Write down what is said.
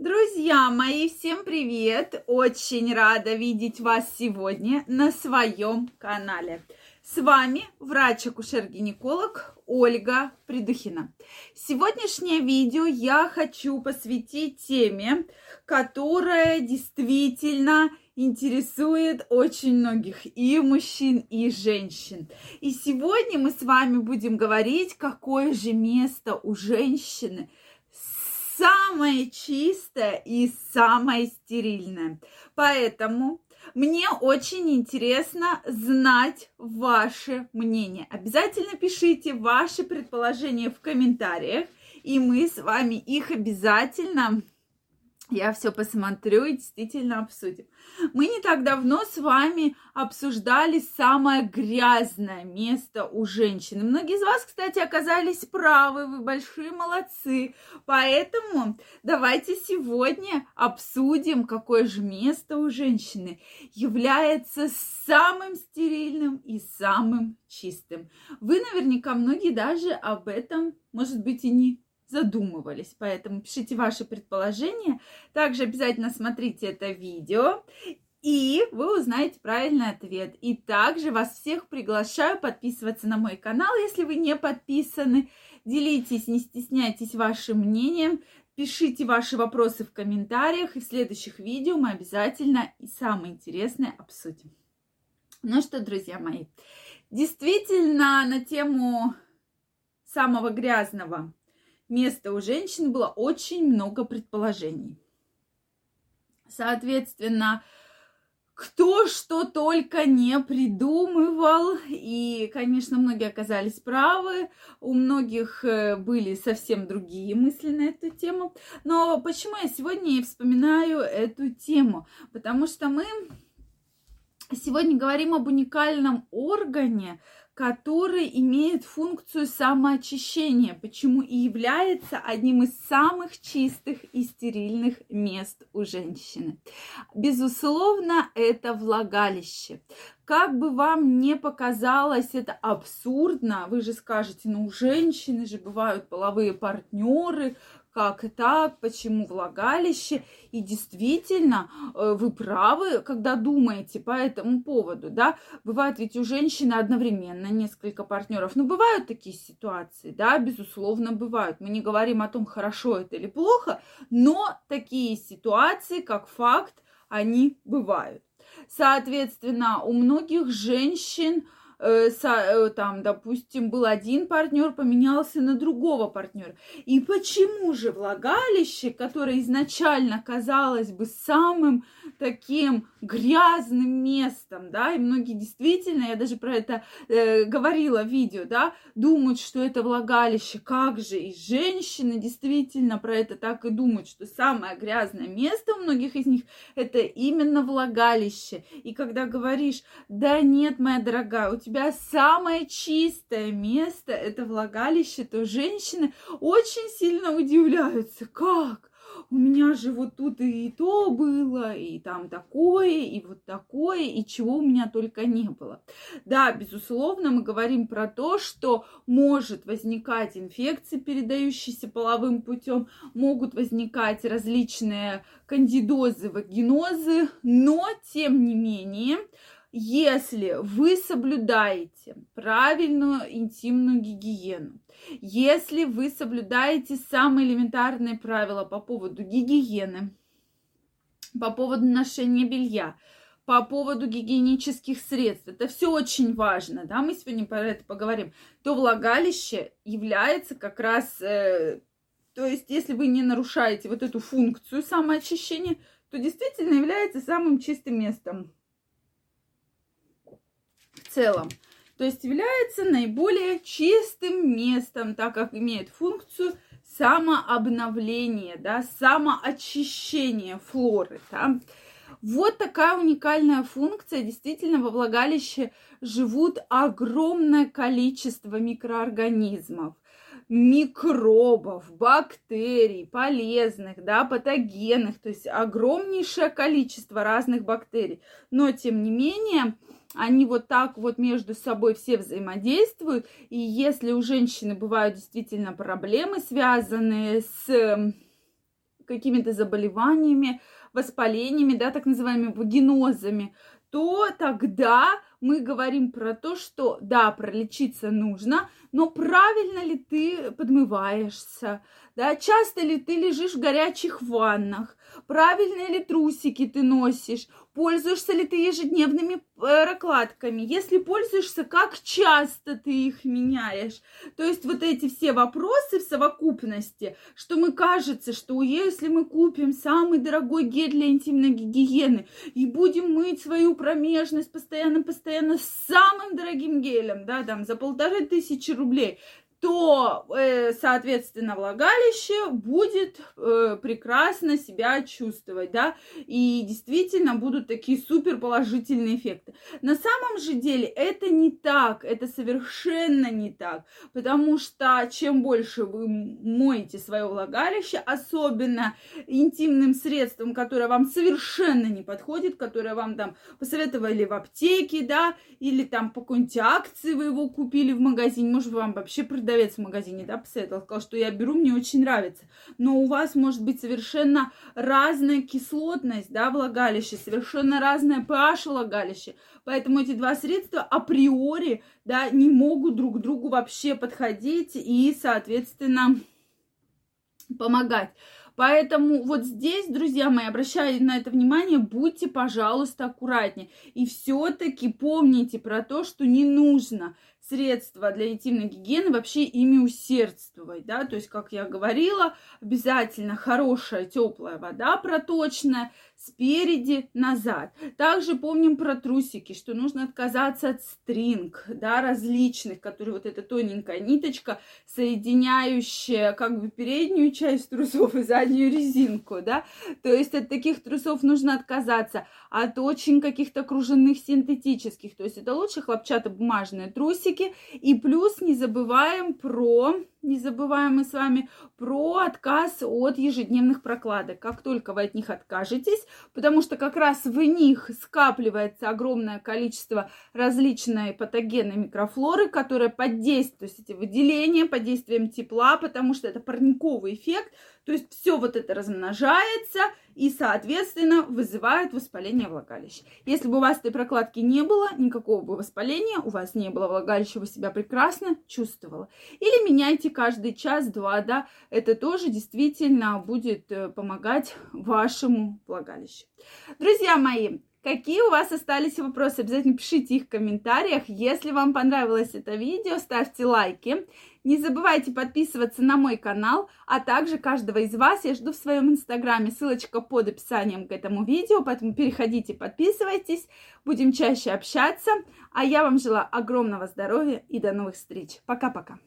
Друзья мои, всем привет! Очень рада видеть вас сегодня на своем канале. С вами врач-акушер-гинеколог Ольга Придухина. Сегодняшнее видео я хочу посвятить теме, которая действительно интересует очень многих и мужчин, и женщин. И сегодня мы с вами будем говорить, какое же место у женщины – самое чистое и самое стерильное. Поэтому мне очень интересно знать ваше мнение. Обязательно пишите ваши предположения в комментариях, и мы с вами их обязательно я все посмотрю и действительно обсудим. Мы не так давно с вами обсуждали самое грязное место у женщины. Многие из вас, кстати, оказались правы, вы большие молодцы. Поэтому давайте сегодня обсудим, какое же место у женщины является самым стерильным и самым чистым. Вы наверняка многие даже об этом, может быть, и не задумывались. Поэтому пишите ваши предположения. Также обязательно смотрите это видео. И вы узнаете правильный ответ. И также вас всех приглашаю подписываться на мой канал, если вы не подписаны. Делитесь, не стесняйтесь вашим мнением. Пишите ваши вопросы в комментариях. И в следующих видео мы обязательно и самое интересное обсудим. Ну что, друзья мои, действительно на тему самого грязного места у женщин было очень много предположений. Соответственно, кто что только не придумывал. И, конечно, многие оказались правы. У многих э, были совсем другие мысли на эту тему. Но почему я сегодня и вспоминаю эту тему? Потому что мы сегодня говорим об уникальном органе, который имеет функцию самоочищения, почему и является одним из самых чистых и стерильных мест у женщины. Безусловно, это влагалище. Как бы вам не показалось это абсурдно, вы же скажете, ну у женщины же бывают половые партнеры, как так, почему влагалище. И действительно, э, вы правы, когда думаете по этому поводу, да. Бывает ведь у женщины одновременно несколько партнеров. Ну, бывают такие ситуации, да, безусловно, бывают. Мы не говорим о том, хорошо это или плохо, но такие ситуации, как факт, они бывают. Соответственно, у многих женщин там, допустим, был один партнер, поменялся на другого партнера. И почему же влагалище, которое изначально казалось бы самым таким грязным местом, да, и многие действительно, я даже про это э, говорила в видео, да, думают, что это влагалище, как же, и женщины действительно про это так и думают, что самое грязное место у многих из них это именно влагалище. И когда говоришь, да нет, моя дорогая, у тебя самое чистое место это влагалище, то женщины очень сильно удивляются, как? у меня же вот тут и то было, и там такое, и вот такое, и чего у меня только не было. Да, безусловно, мы говорим про то, что может возникать инфекции, передающиеся половым путем, могут возникать различные кандидозы, вагинозы, но тем не менее, если вы соблюдаете правильную интимную гигиену, если вы соблюдаете самые элементарные правила по поводу гигиены, по поводу ношения белья, по поводу гигиенических средств, это все очень важно, да, мы сегодня про это поговорим, то влагалище является как раз, э, то есть если вы не нарушаете вот эту функцию самоочищения, то действительно является самым чистым местом в целом. То есть является наиболее чистым местом, так как имеет функцию самообновления, да, самоочищения флоры. Да. Вот такая уникальная функция. Действительно, во влагалище живут огромное количество микроорганизмов микробов, бактерий, полезных, да, патогенных, то есть огромнейшее количество разных бактерий. Но, тем не менее, они вот так вот между собой все взаимодействуют. И если у женщины бывают действительно проблемы, связанные с какими-то заболеваниями, воспалениями, да, так называемыми вагинозами, то тогда мы говорим про то, что да, пролечиться нужно, но правильно ли ты подмываешься, да, часто ли ты лежишь в горячих ваннах, правильные ли трусики ты носишь, пользуешься ли ты ежедневными э, прокладками, если пользуешься, как часто ты их меняешь. То есть вот эти все вопросы в совокупности, что мы кажется, что если мы купим самый дорогой гель для интимной гигиены и будем мыть свою промежность постоянно-постоянно самым дорогим гелем, да, там за полторы тысячи рублей, то, э, соответственно, влагалище будет э, прекрасно себя чувствовать, да, и действительно будут такие супер положительные эффекты. На самом же деле это не так, это совершенно не так, потому что чем больше вы моете свое влагалище, особенно интимным средством, которое вам совершенно не подходит, которое вам там посоветовали в аптеке, да, или там по какой-нибудь акции вы его купили в магазине, может, вам вообще продают продавец в магазине, да, посоветовал, сказал, что я беру, мне очень нравится. Но у вас может быть совершенно разная кислотность, да, влагалище, совершенно разное pH влагалище. Поэтому эти два средства априори, да, не могут друг другу вообще подходить и, соответственно, помогать. Поэтому вот здесь, друзья мои, обращаю на это внимание, будьте, пожалуйста, аккуратнее. И все-таки помните про то, что не нужно средства для интимной гигиены вообще ими усердствовать, да, то есть, как я говорила, обязательно хорошая теплая вода проточная, спереди назад. Также помним про трусики, что нужно отказаться от стринг, да, различных, которые вот эта тоненькая ниточка, соединяющая как бы переднюю часть трусов и заднюю резинку, да, то есть от таких трусов нужно отказаться, от очень каких-то круженных синтетических, то есть это лучше хлопчатобумажные трусики, и плюс не забываем про не забываем мы с вами про отказ от ежедневных прокладок. Как только вы от них откажетесь, потому что как раз в них скапливается огромное количество различной патогенной микрофлоры, которая под действием, то есть эти выделения под действием тепла, потому что это парниковый эффект, то есть все вот это размножается и, соответственно, вызывает воспаление влагалища. Если бы у вас этой прокладки не было, никакого бы воспаления, у вас не было влагалища, вы себя прекрасно чувствовала. Или меняйте каждый час-два, да, это тоже действительно будет э, помогать вашему влагалищу. Друзья мои, Какие у вас остались вопросы? Обязательно пишите их в комментариях. Если вам понравилось это видео, ставьте лайки. Не забывайте подписываться на мой канал, а также каждого из вас я жду в своем инстаграме. Ссылочка под описанием к этому видео, поэтому переходите, подписывайтесь. Будем чаще общаться. А я вам желаю огромного здоровья и до новых встреч. Пока-пока.